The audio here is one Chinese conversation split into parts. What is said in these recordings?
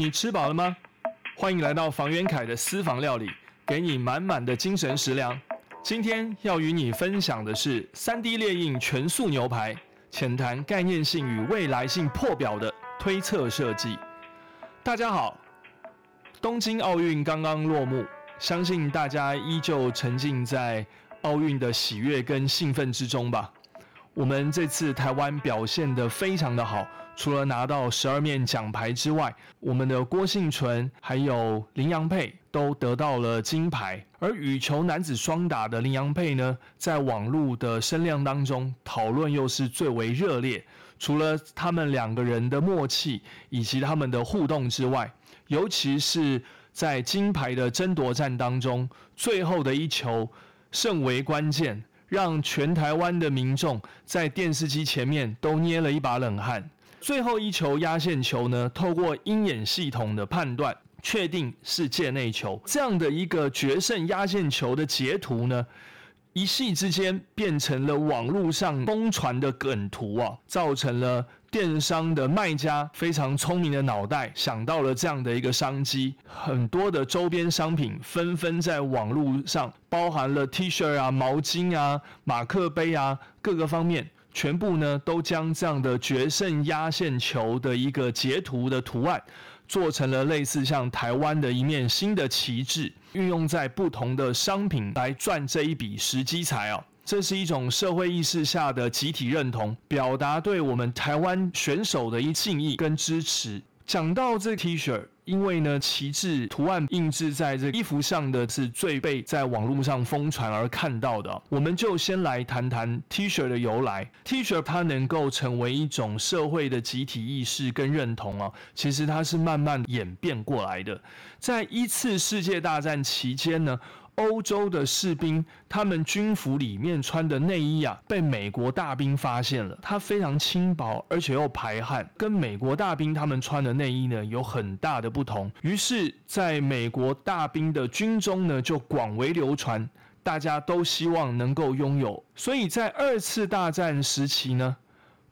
你吃饱了吗？欢迎来到房元凯的私房料理，给你满满的精神食粮。今天要与你分享的是三 D 列印全素牛排，浅谈概念性与未来性破表的推测设计。大家好，东京奥运刚刚落幕，相信大家依旧沉浸在奥运的喜悦跟兴奋之中吧。我们这次台湾表现得非常的好，除了拿到十二面奖牌之外，我们的郭幸存还有林洋配都得到了金牌。而羽球男子双打的林洋配呢，在网络的声量当中讨论又是最为热烈。除了他们两个人的默契以及他们的互动之外，尤其是在金牌的争夺战当中，最后的一球甚为关键。让全台湾的民众在电视机前面都捏了一把冷汗。最后一球压线球呢，透过鹰眼系统的判断，确定是界内球。这样的一个决胜压线球的截图呢？一夕之间变成了网络上疯传的梗图啊，造成了电商的卖家非常聪明的脑袋想到了这样的一个商机，很多的周边商品纷纷在网络上，包含了 T 恤啊、毛巾啊、马克杯啊各个方面，全部呢都将这样的决胜压线球的一个截图的图案。做成了类似像台湾的一面新的旗帜，运用在不同的商品来赚这一笔时机财哦。这是一种社会意识下的集体认同，表达对我们台湾选手的一敬意跟支持。讲到这 T 恤，因为呢旗帜图案印制在这衣服上的是最被在网络上疯传而看到的，我们就先来谈谈 T 恤的由来。T 恤它能够成为一种社会的集体意识跟认同啊，其实它是慢慢演变过来的。在一次世界大战期间呢。欧洲的士兵，他们军服里面穿的内衣啊，被美国大兵发现了。它非常轻薄，而且又排汗，跟美国大兵他们穿的内衣呢有很大的不同。于是，在美国大兵的军中呢，就广为流传，大家都希望能够拥有。所以在二次大战时期呢。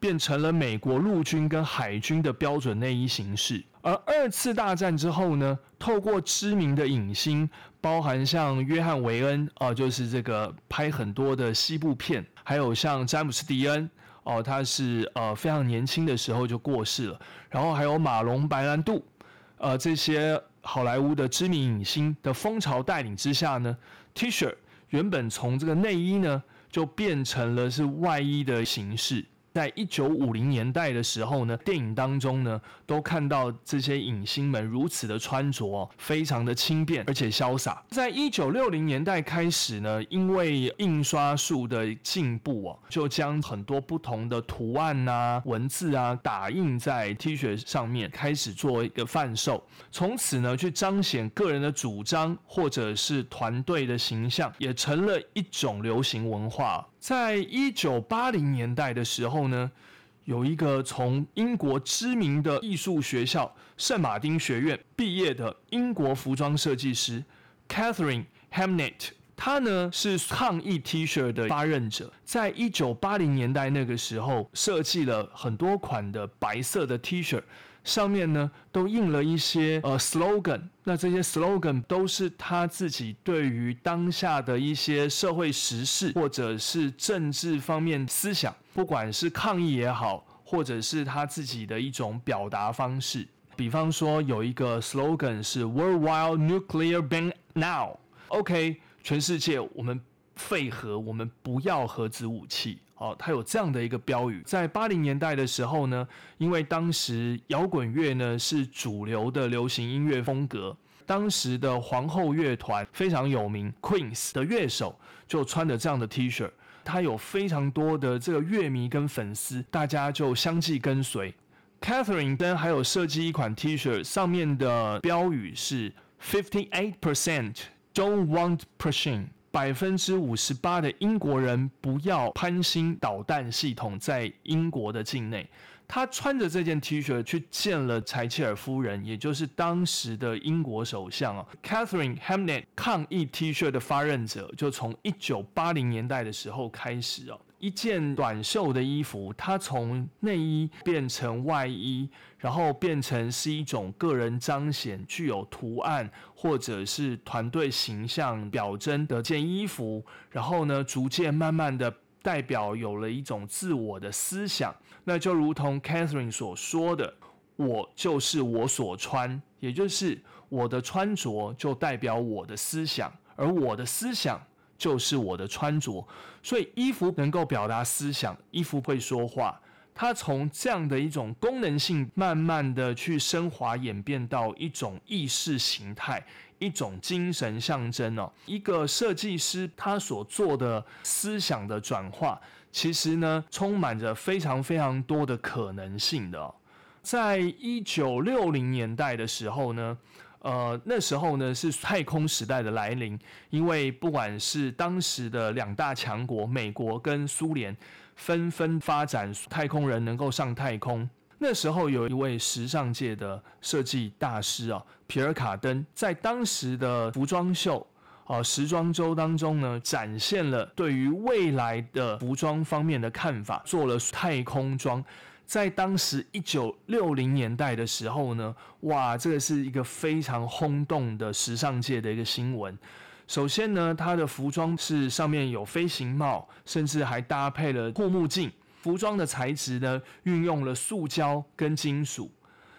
变成了美国陆军跟海军的标准内衣形式。而二次大战之后呢，透过知名的影星，包含像约翰维恩哦，就是这个拍很多的西部片，还有像詹姆斯迪恩哦，他是呃非常年轻的时候就过世了。然后还有马龙白兰度，呃这些好莱坞的知名影星的风潮带领之下呢，T 恤原本从这个内衣呢，就变成了是外衣的形式。在一九五零年代的时候呢，电影当中呢，都看到这些影星们如此的穿着，非常的轻便而且潇洒。在一九六零年代开始呢，因为印刷术的进步哦，就将很多不同的图案啊、文字啊打印在 T 恤上面，开始做一个贩售。从此呢，去彰显个人的主张或者是团队的形象，也成了一种流行文化。在一九八零年代的时候呢，有一个从英国知名的艺术学校圣马丁学院毕业的英国服装设计师 Catherine Hamnet，他呢是抗议 T 恤的发轫者，在一九八零年代那个时候设计了很多款的白色的 T 恤。上面呢都印了一些呃 slogan，那这些 slogan 都是他自己对于当下的一些社会时事或者是政治方面思想，不管是抗议也好，或者是他自己的一种表达方式。比方说有一个 slogan 是 Worldwide Nuclear Ban Now，OK，全世界我们废核，我们不要核子武器。哦，它有这样的一个标语，在八零年代的时候呢，因为当时摇滚乐呢是主流的流行音乐风格，当时的皇后乐团非常有名，Queens 的乐手就穿着这样的 T 恤，他有非常多的这个乐迷跟粉丝，大家就相继跟随。Catherine 跟还有设计一款 T 恤，上面的标语是 Fifty Eight Percent Don't Want Pushing。百分之五十八的英国人不要潘兴导弹系统在英国的境内。他穿着这件 T 恤去见了柴切尔夫人，也就是当时的英国首相啊，Catherine Hamnet 抗议 T 恤的发轫者，就从一九八零年代的时候开始啊。一件短袖的衣服，它从内衣变成外衣，然后变成是一种个人彰显、具有图案或者是团队形象表征的件衣服，然后呢，逐渐慢慢的代表有了一种自我的思想。那就如同 Catherine 所说的：“我就是我所穿，也就是我的穿着就代表我的思想，而我的思想。”就是我的穿着，所以衣服能够表达思想，衣服会说话。它从这样的一种功能性，慢慢的去升华演变到一种意识形态，一种精神象征哦。一个设计师他所做的思想的转化，其实呢，充满着非常非常多的可能性的。在一九六零年代的时候呢。呃，那时候呢是太空时代的来临，因为不管是当时的两大强国美国跟苏联，纷纷发展太空人能够上太空。那时候有一位时尚界的设计大师啊，皮尔卡登，在当时的服装秀啊时装周当中呢，展现了对于未来的服装方面的看法，做了太空装。在当时一九六零年代的时候呢，哇，这个是一个非常轰动的时尚界的一个新闻。首先呢，它的服装是上面有飞行帽，甚至还搭配了护目镜。服装的材质呢，运用了塑胶跟金属。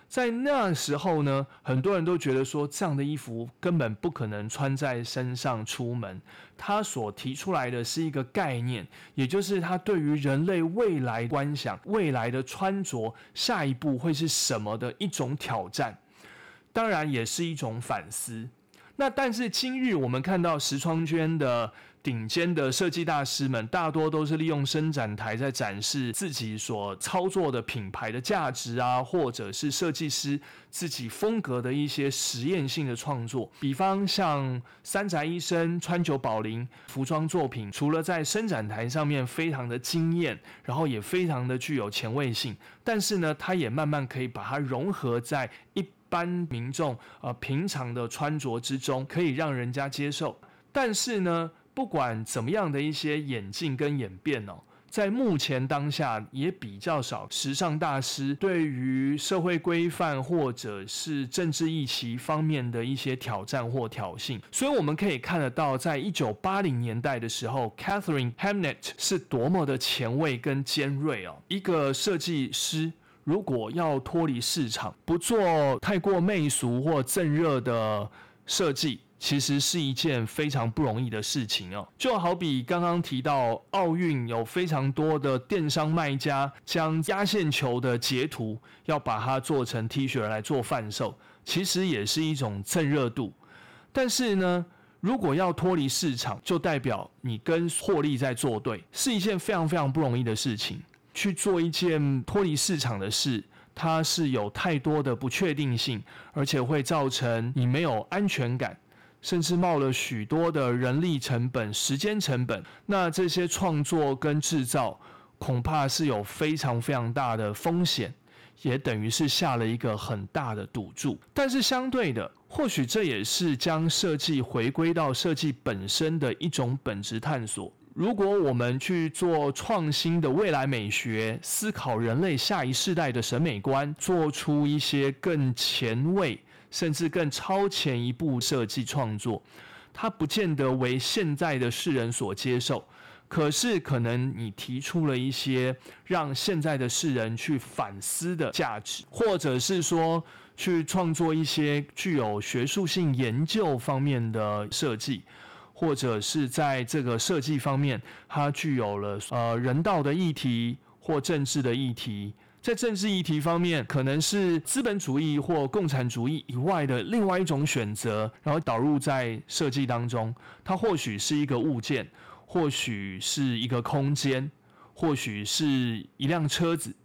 在那时候呢，很多人都觉得说这样的衣服根本不可能穿在身上出门。他所提出来的是一个概念，也就是他对于人类未来观想、未来的穿着下一步会是什么的一种挑战，当然也是一种反思。那但是今日我们看到石窗娟的。顶尖的设计大师们大多都是利用伸展台在展示自己所操作的品牌的价值啊，或者是设计师自己风格的一些实验性的创作。比方像三宅一生、川久保玲服装作品，除了在伸展台上面非常的惊艳，然后也非常的具有前卫性，但是呢，它也慢慢可以把它融合在一般民众呃平常的穿着之中，可以让人家接受。但是呢，不管怎么样的一些演进跟演变哦，在目前当下也比较少时尚大师对于社会规范或者是政治议题方面的一些挑战或挑衅，所以我们可以看得到，在一九八零年代的时候，Catherine Hamnet 是多么的前卫跟尖锐哦。一个设计师如果要脱离市场，不做太过媚俗或正热的设计。其实是一件非常不容易的事情哦，就好比刚刚提到奥运有非常多的电商卖家将压线球的截图要把它做成 T 恤来做贩售，其实也是一种蹭热度。但是呢，如果要脱离市场，就代表你跟获利在作对，是一件非常非常不容易的事情。去做一件脱离市场的事，它是有太多的不确定性，而且会造成你没有安全感。甚至冒了许多的人力成本、时间成本，那这些创作跟制造恐怕是有非常非常大的风险，也等于是下了一个很大的赌注。但是相对的，或许这也是将设计回归到设计本身的一种本质探索。如果我们去做创新的未来美学，思考人类下一世代的审美观，做出一些更前卫。甚至更超前一步设计创作，它不见得为现在的世人所接受。可是，可能你提出了一些让现在的世人去反思的价值，或者是说去创作一些具有学术性研究方面的设计，或者是在这个设计方面，它具有了呃人道的议题或政治的议题。在政治议题方面，可能是资本主义或共产主义以外的另外一种选择，然后导入在设计当中。它或许是一个物件，或许是一个空间，或许是一辆车子，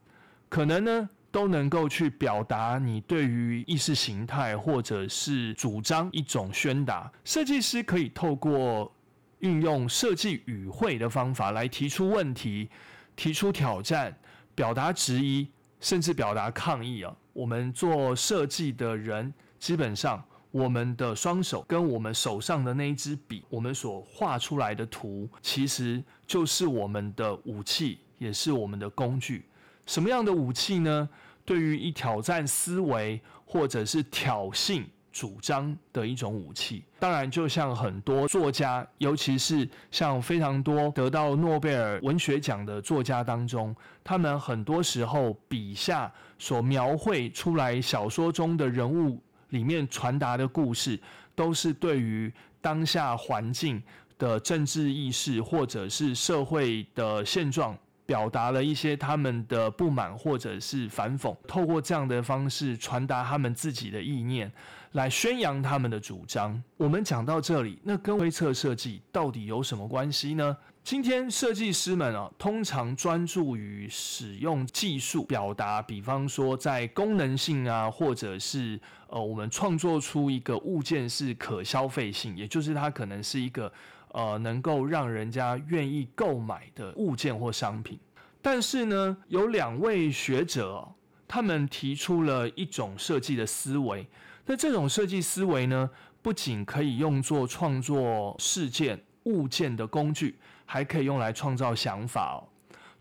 可能呢都能够去表达你对于意识形态或者是主张一种宣达。设计师可以透过运用设计语汇的方法来提出问题，提出挑战。表达质疑，甚至表达抗议啊！我们做设计的人，基本上我们的双手跟我们手上的那一支笔，我们所画出来的图，其实就是我们的武器，也是我们的工具。什么样的武器呢？对于一挑战思维或者是挑衅。主张的一种武器，当然就像很多作家，尤其是像非常多得到诺贝尔文学奖的作家当中，他们很多时候笔下所描绘出来小说中的人物里面传达的故事，都是对于当下环境的政治意识或者是社会的现状。表达了一些他们的不满或者是反讽，透过这样的方式传达他们自己的意念，来宣扬他们的主张。我们讲到这里，那跟推测设计到底有什么关系呢？今天设计师们啊，通常专注于使用技术表达，比方说在功能性啊，或者是呃，我们创作出一个物件是可消费性，也就是它可能是一个。呃，能够让人家愿意购买的物件或商品，但是呢，有两位学者，他们提出了一种设计的思维。那这种设计思维呢，不仅可以用作创作事件物件的工具，还可以用来创造想法哦。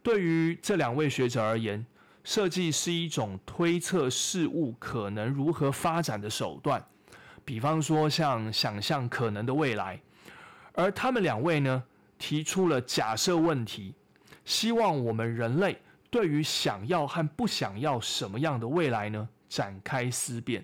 对于这两位学者而言，设计是一种推测事物可能如何发展的手段，比方说像想象可能的未来。而他们两位呢，提出了假设问题，希望我们人类对于想要和不想要什么样的未来呢，展开思辨。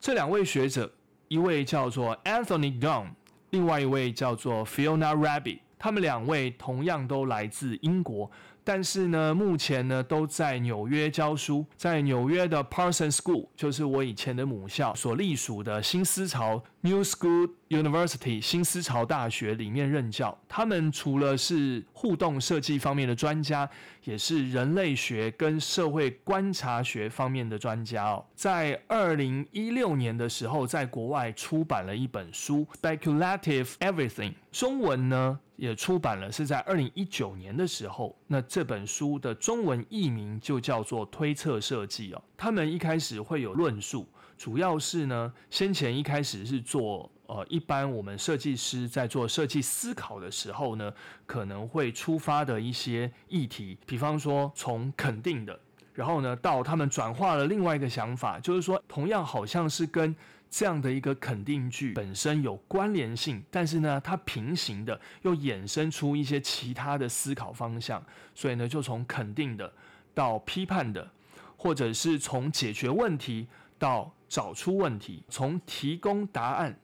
这两位学者，一位叫做 Anthony Gunn，另外一位叫做 Fiona Rabbit，他们两位同样都来自英国。但是呢，目前呢都在纽约教书，在纽约的 Parsons School，就是我以前的母校所隶属的新思潮 New School University 新思潮大学里面任教。他们除了是互动设计方面的专家，也是人类学跟社会观察学方面的专家哦。在二零一六年的时候，在国外出版了一本书《Speculative Everything》，中文呢。也出版了，是在二零一九年的时候。那这本书的中文译名就叫做《推测设计》哦。他们一开始会有论述，主要是呢，先前一开始是做呃，一般我们设计师在做设计思考的时候呢，可能会出发的一些议题，比方说从肯定的，然后呢，到他们转化了另外一个想法，就是说，同样好像是跟。这样的一个肯定句本身有关联性，但是呢，它平行的又衍生出一些其他的思考方向，所以呢，就从肯定的到批判的，或者是从解决问题到找出问题，从提供答案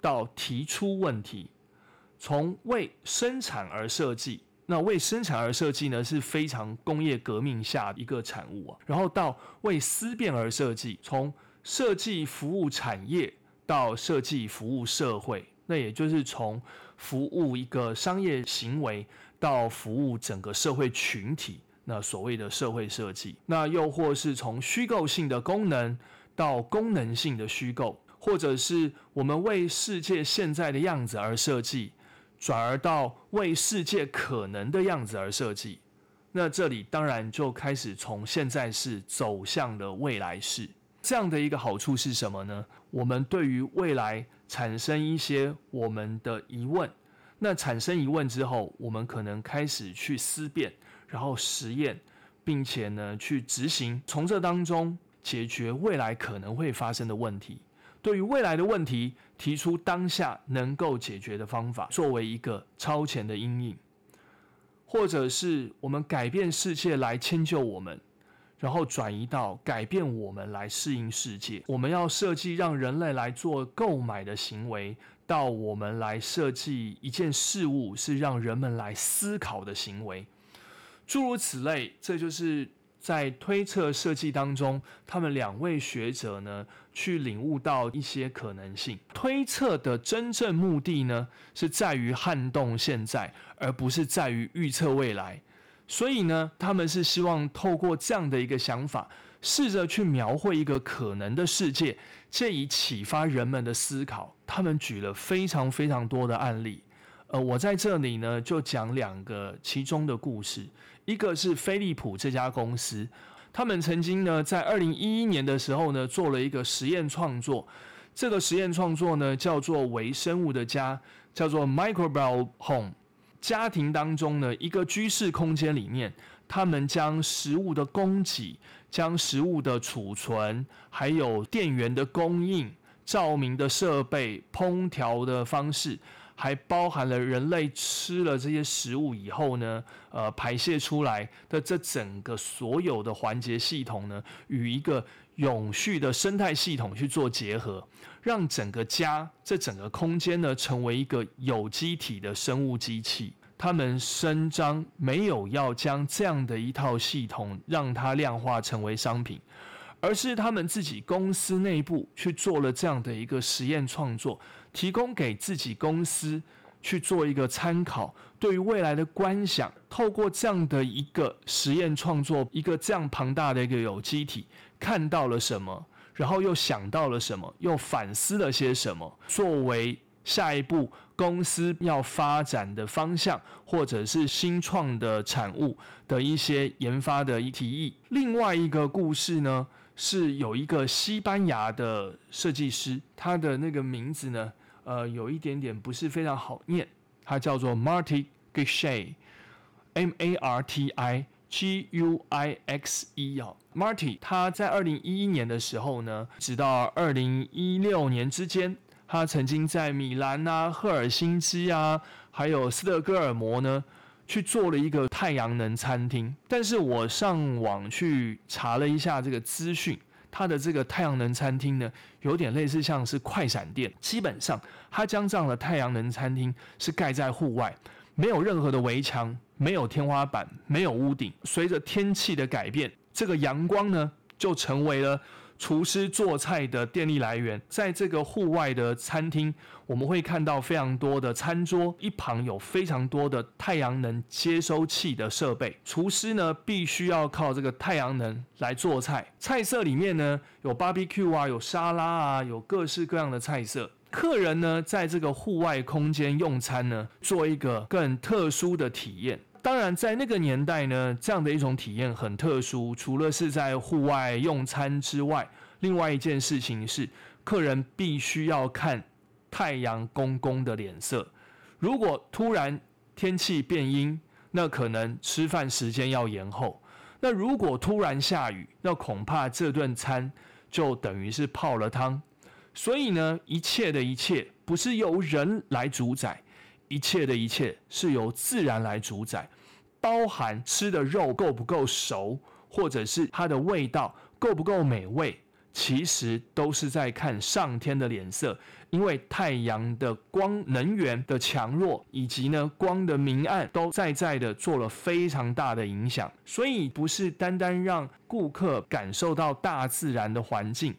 到提出问题，从为生产而设计，那为生产而设计呢是非常工业革命下一个产物啊，然后到为思辨而设计，从。设计服务产业到设计服务社会，那也就是从服务一个商业行为到服务整个社会群体，那所谓的社会设计，那又或是从虚构性的功能到功能性的虚构，或者是我们为世界现在的样子而设计，转而到为世界可能的样子而设计，那这里当然就开始从现在式走向了未来式。这样的一个好处是什么呢？我们对于未来产生一些我们的疑问，那产生疑问之后，我们可能开始去思辨，然后实验，并且呢去执行，从这当中解决未来可能会发生的问题。对于未来的问题，提出当下能够解决的方法，作为一个超前的阴影，或者是我们改变世界来迁就我们。然后转移到改变我们来适应世界，我们要设计让人类来做购买的行为，到我们来设计一件事物是让人们来思考的行为，诸如此类。这就是在推测设计当中，他们两位学者呢去领悟到一些可能性。推测的真正目的呢，是在于撼动现在，而不是在于预测未来。所以呢，他们是希望透过这样的一个想法，试着去描绘一个可能的世界，借以启发人们的思考。他们举了非常非常多的案例，呃，我在这里呢就讲两个其中的故事。一个是飞利浦这家公司，他们曾经呢在二零一一年的时候呢做了一个实验创作，这个实验创作呢，叫做微生物的家，叫做 Microbial Home。家庭当中呢，一个居室空间里面，他们将食物的供给、将食物的储存，还有电源的供应、照明的设备、烹调的方式。还包含了人类吃了这些食物以后呢，呃，排泄出来的这整个所有的环节系统呢，与一个永续的生态系统去做结合，让整个家这整个空间呢，成为一个有机体的生物机器。他们声张没有要将这样的一套系统让它量化成为商品。而是他们自己公司内部去做了这样的一个实验创作，提供给自己公司去做一个参考，对于未来的观想，透过这样的一个实验创作，一个这样庞大的一个有机体，看到了什么，然后又想到了什么，又反思了些什么，作为下一步公司要发展的方向，或者是新创的产物的一些研发的提议。另外一个故事呢？是有一个西班牙的设计师，他的那个名字呢，呃，有一点点不是非常好念，他叫做 Marty Guixi，M A R T I G U I X E 啊，Marty 他在二零一一年的时候呢，直到二零一六年之间，他曾经在米兰啊、赫尔辛基啊，还有斯德哥尔摩呢。去做了一个太阳能餐厅，但是我上网去查了一下这个资讯，它的这个太阳能餐厅呢，有点类似像是快闪店，基本上它将这样的太阳能餐厅是盖在户外，没有任何的围墙，没有天花板，没有屋顶，随着天气的改变，这个阳光呢就成为了。厨师做菜的电力来源，在这个户外的餐厅，我们会看到非常多的餐桌，一旁有非常多的太阳能接收器的设备。厨师呢，必须要靠这个太阳能来做菜。菜色里面呢，有 barbecue 啊，有沙拉啊，有各式各样的菜色。客人呢，在这个户外空间用餐呢，做一个更特殊的体验。当然，在那个年代呢，这样的一种体验很特殊。除了是在户外用餐之外，另外一件事情是，客人必须要看太阳公公的脸色。如果突然天气变阴，那可能吃饭时间要延后；那如果突然下雨，那恐怕这顿餐就等于是泡了汤。所以呢，一切的一切不是由人来主宰。一切的一切是由自然来主宰，包含吃的肉够不够熟，或者是它的味道够不够美味，其实都是在看上天的脸色。因为太阳的光能源的强弱，以及呢光的明暗，都在在的做了非常大的影响。所以不是单单让顾客感受到大自然的环境。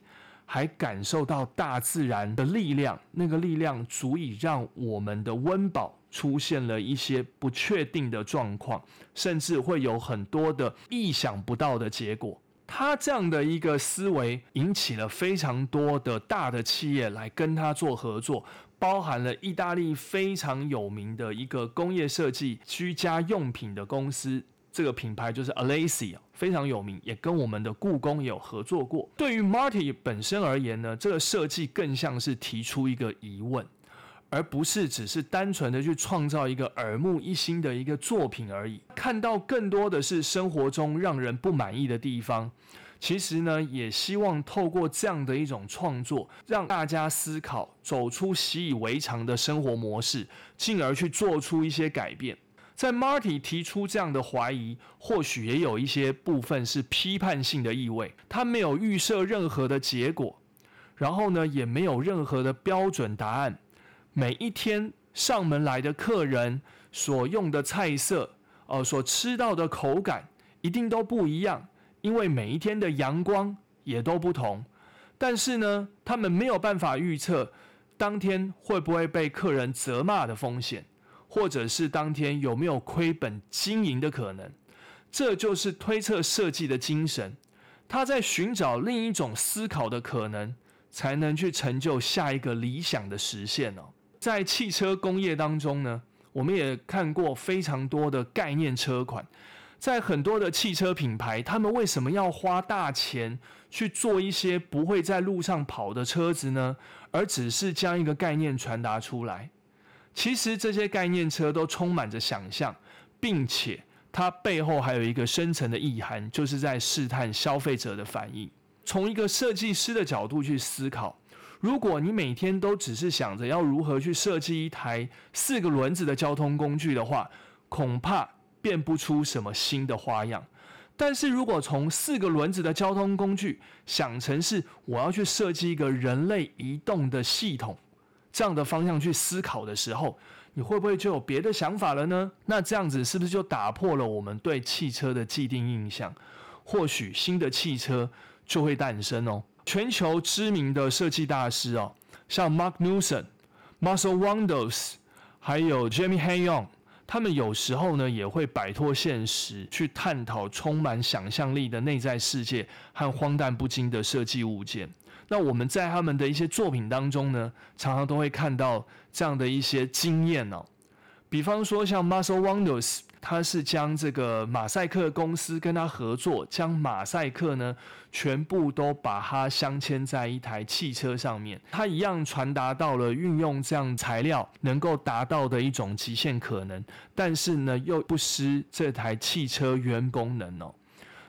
还感受到大自然的力量，那个力量足以让我们的温饱出现了一些不确定的状况，甚至会有很多的意想不到的结果。他这样的一个思维引起了非常多的大的企业来跟他做合作，包含了意大利非常有名的一个工业设计居家用品的公司。这个品牌就是 Alacy 非常有名，也跟我们的故宫有合作过。对于 Marty 本身而言呢，这个设计更像是提出一个疑问，而不是只是单纯的去创造一个耳目一新的一个作品而已。看到更多的是生活中让人不满意的地方，其实呢，也希望透过这样的一种创作，让大家思考，走出习以为常的生活模式，进而去做出一些改变。在 Marty 提出这样的怀疑，或许也有一些部分是批判性的意味。他没有预设任何的结果，然后呢，也没有任何的标准答案。每一天上门来的客人所用的菜色，呃，所吃到的口感一定都不一样，因为每一天的阳光也都不同。但是呢，他们没有办法预测当天会不会被客人责骂的风险。或者是当天有没有亏本经营的可能，这就是推测设计的精神。他在寻找另一种思考的可能，才能去成就下一个理想的实现哦。在汽车工业当中呢，我们也看过非常多的概念车款，在很多的汽车品牌，他们为什么要花大钱去做一些不会在路上跑的车子呢？而只是将一个概念传达出来。其实这些概念车都充满着想象，并且它背后还有一个深层的意涵，就是在试探消费者的反应。从一个设计师的角度去思考，如果你每天都只是想着要如何去设计一台四个轮子的交通工具的话，恐怕变不出什么新的花样。但是如果从四个轮子的交通工具想成是我要去设计一个人类移动的系统，这样的方向去思考的时候，你会不会就有别的想法了呢？那这样子是不是就打破了我们对汽车的既定印象？或许新的汽车就会诞生哦。全球知名的设计大师哦，像 Mark Newson、Marcel Wonders，还有 Jamie Hayon。他们有时候呢，也会摆脱现实，去探讨充满想象力的内在世界和荒诞不经的设计物件。那我们在他们的一些作品当中呢，常常都会看到这样的一些经验哦。比方说，像 Muscle Wonders。他是将这个马赛克公司跟他合作，将马赛克呢全部都把它镶嵌在一台汽车上面。他一样传达到了运用这样材料能够达到的一种极限可能，但是呢又不失这台汽车原功能哦。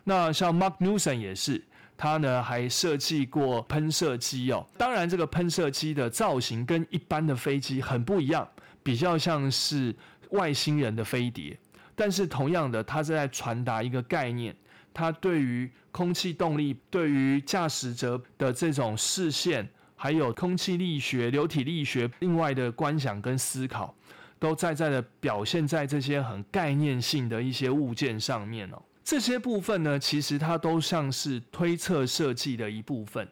那像 Mark Newson 也是，他呢还设计过喷射机哦。当然，这个喷射机的造型跟一般的飞机很不一样，比较像是外星人的飞碟。但是同样的，它是在传达一个概念，它对于空气动力、对于驾驶者的这种视线，还有空气力学、流体力学，另外的观想跟思考，都在在的表现在这些很概念性的一些物件上面哦。这些部分呢，其实它都像是推测设计的一部分。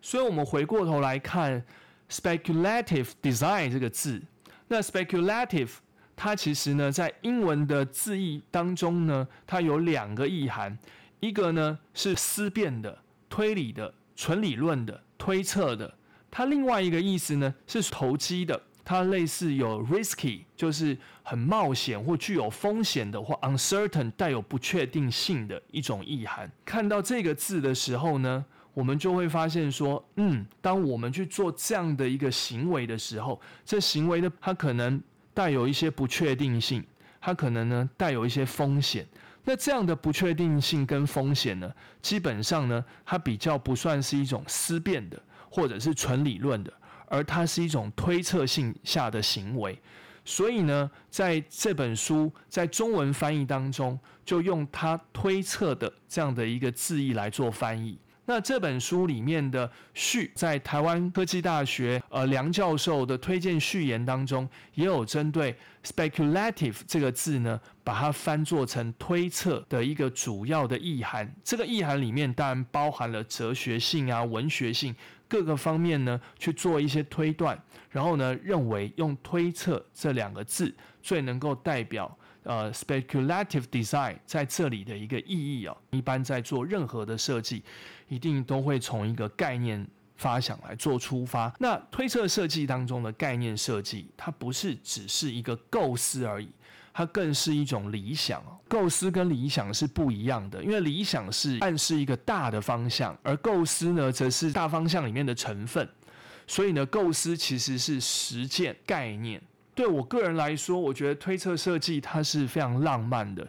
所以，我们回过头来看 “speculative design” 这个字，那 “speculative”。它其实呢，在英文的字义当中呢，它有两个意涵，一个呢是思辨的、推理的、纯理论的、推测的；它另外一个意思呢是投机的，它类似有 risky，就是很冒险或具有风险的，或 uncertain 带有不确定性的一种意涵。看到这个字的时候呢，我们就会发现说，嗯，当我们去做这样的一个行为的时候，这行为的它可能。带有一些不确定性，它可能呢带有一些风险。那这样的不确定性跟风险呢，基本上呢，它比较不算是一种思辨的，或者是纯理论的，而它是一种推测性下的行为。所以呢，在这本书在中文翻译当中，就用它推测的这样的一个字义来做翻译。那这本书里面的序，在台湾科技大学呃梁教授的推荐序言当中，也有针对 speculative 这个字呢，把它翻作成推测的一个主要的意涵。这个意涵里面当然包含了哲学性啊、文学性各个方面呢，去做一些推断，然后呢，认为用推测这两个字最能够代表。呃，speculative design 在这里的一个意义哦，一般在做任何的设计，一定都会从一个概念发想来做出发。那推测设计当中的概念设计，它不是只是一个构思而已，它更是一种理想。构思跟理想是不一样的，因为理想是暗示一个大的方向，而构思呢，则是大方向里面的成分。所以呢，构思其实是实践概念。对我个人来说，我觉得推测设计它是非常浪漫的，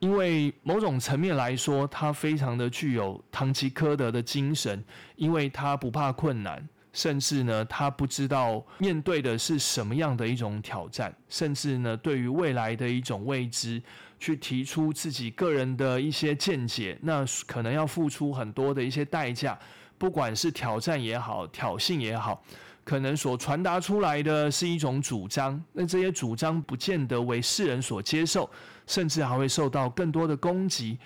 因为某种层面来说，它非常的具有唐吉诃德的精神，因为他不怕困难，甚至呢，他不知道面对的是什么样的一种挑战，甚至呢，对于未来的一种未知，去提出自己个人的一些见解，那可能要付出很多的一些代价，不管是挑战也好，挑衅也好。可能所传达出来的是一种主张，那这些主张不见得为世人所接受，甚至还会受到更多的攻击。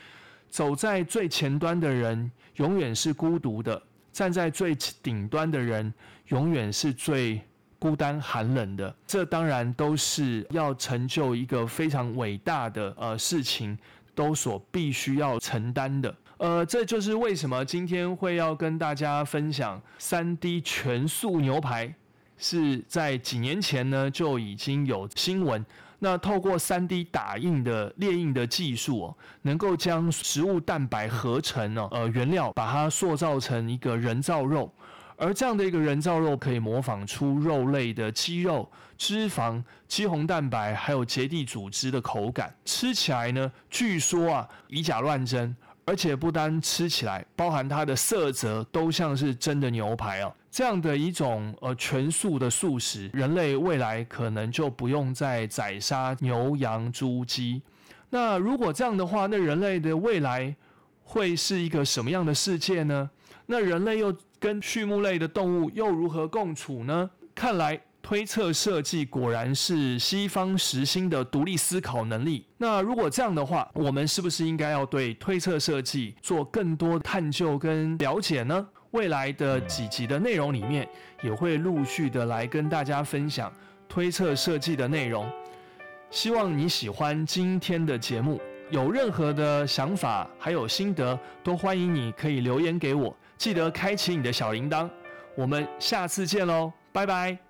走在最前端的人永远是孤独的，站在最顶端的人永远是最孤单寒冷的。这当然都是要成就一个非常伟大的呃事情，都所必须要承担的。呃，这就是为什么今天会要跟大家分享三 D 全素牛排，是在几年前呢就已经有新闻，那透过 3D 打印的列印的技术哦，能够将食物蛋白合成哦，呃原料把它塑造成一个人造肉，而这样的一个人造肉可以模仿出肉类的肌肉、脂肪、肌红蛋白还有结缔组织的口感，吃起来呢，据说啊以假乱真。而且不单吃起来，包含它的色泽都像是真的牛排哦。这样的一种呃全素的素食，人类未来可能就不用再宰杀牛羊猪鸡。那如果这样的话，那人类的未来会是一个什么样的世界呢？那人类又跟畜牧类的动物又如何共处呢？看来。推测设计果然是西方实心的独立思考能力。那如果这样的话，我们是不是应该要对推测设计做更多探究跟了解呢？未来的几集的内容里面，也会陆续的来跟大家分享推测设计的内容。希望你喜欢今天的节目，有任何的想法还有心得，都欢迎你可以留言给我。记得开启你的小铃铛。我们下次见喽，拜拜。